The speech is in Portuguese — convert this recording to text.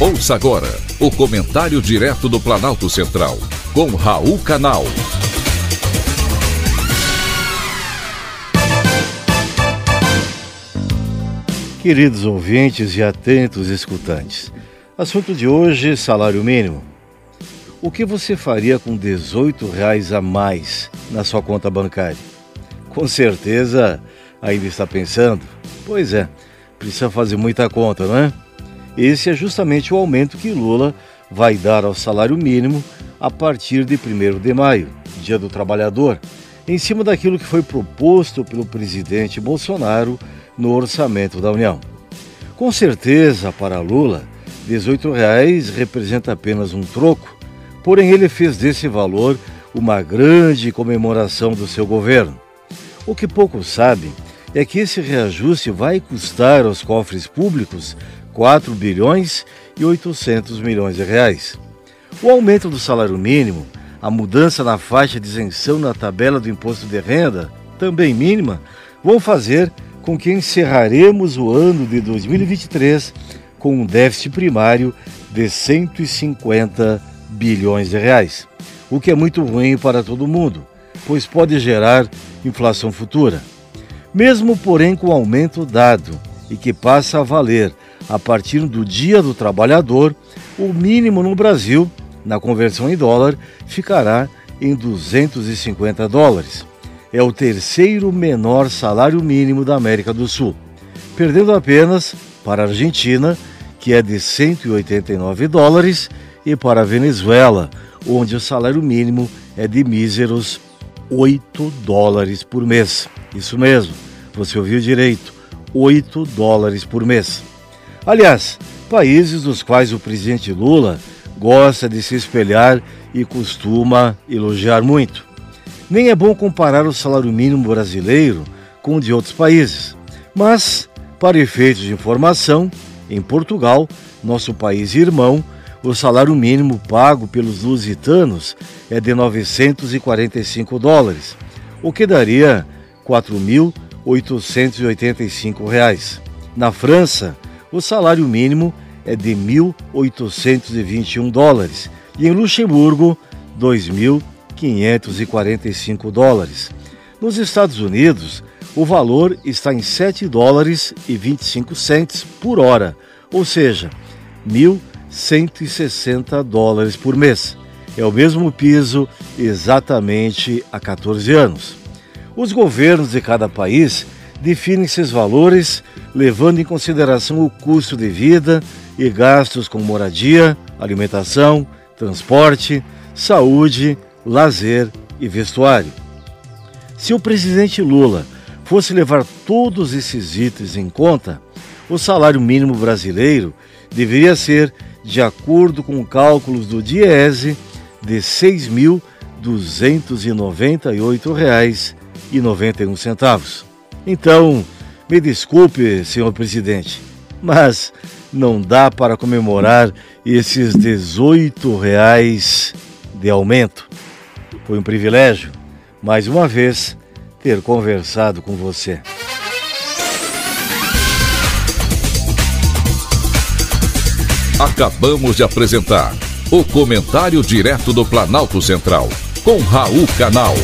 Ouça agora o comentário direto do Planalto Central, com Raul Canal. Queridos ouvintes e atentos escutantes, assunto de hoje: salário mínimo. O que você faria com 18 reais a mais na sua conta bancária? Com certeza ainda está pensando? Pois é, precisa fazer muita conta, não é? Esse é justamente o aumento que Lula vai dar ao salário mínimo a partir de 1 de maio, Dia do Trabalhador, em cima daquilo que foi proposto pelo presidente Bolsonaro no orçamento da União. Com certeza, para Lula, R$ 18,00 representa apenas um troco, porém ele fez desse valor uma grande comemoração do seu governo. O que poucos sabem é que esse reajuste vai custar aos cofres públicos 4 bilhões e 800 milhões de reais. O aumento do salário mínimo, a mudança na faixa de isenção na tabela do imposto de renda, também mínima, vão fazer com que encerraremos o ano de 2023 com um déficit primário de 150 bilhões de reais, o que é muito ruim para todo mundo, pois pode gerar inflação futura. Mesmo, porém, com o aumento dado e que passa a valer a partir do Dia do Trabalhador, o mínimo no Brasil, na conversão em dólar, ficará em 250 dólares. É o terceiro menor salário mínimo da América do Sul, perdendo apenas para a Argentina, que é de 189 dólares, e para a Venezuela, onde o salário mínimo é de míseros 8 dólares por mês. Isso mesmo, você ouviu direito, 8 dólares por mês. Aliás, países dos quais o presidente Lula gosta de se espelhar e costuma elogiar muito. Nem é bom comparar o salário mínimo brasileiro com o de outros países, mas, para efeitos de informação, em Portugal, nosso país irmão, o salário mínimo pago pelos lusitanos é de 945 dólares, o que daria 4.885 reais. Na França, o salário mínimo é de 1.821 dólares e em Luxemburgo, 2.545 dólares. Nos Estados Unidos, o valor está em 7 dólares e 25 centes por hora, ou seja, 1.160 dólares por mês. É o mesmo piso exatamente há 14 anos. Os governos de cada país definem esses valores levando em consideração o custo de vida e gastos com moradia, alimentação, transporte, saúde, lazer e vestuário. Se o presidente Lula fosse levar todos esses itens em conta, o salário mínimo brasileiro deveria ser, de acordo com cálculos do Diese, de R$ 6.298,91. Então, me desculpe, senhor presidente, mas não dá para comemorar esses 18 reais de aumento. Foi um privilégio, mais uma vez, ter conversado com você. Acabamos de apresentar o Comentário Direto do Planalto Central, com Raul Canal.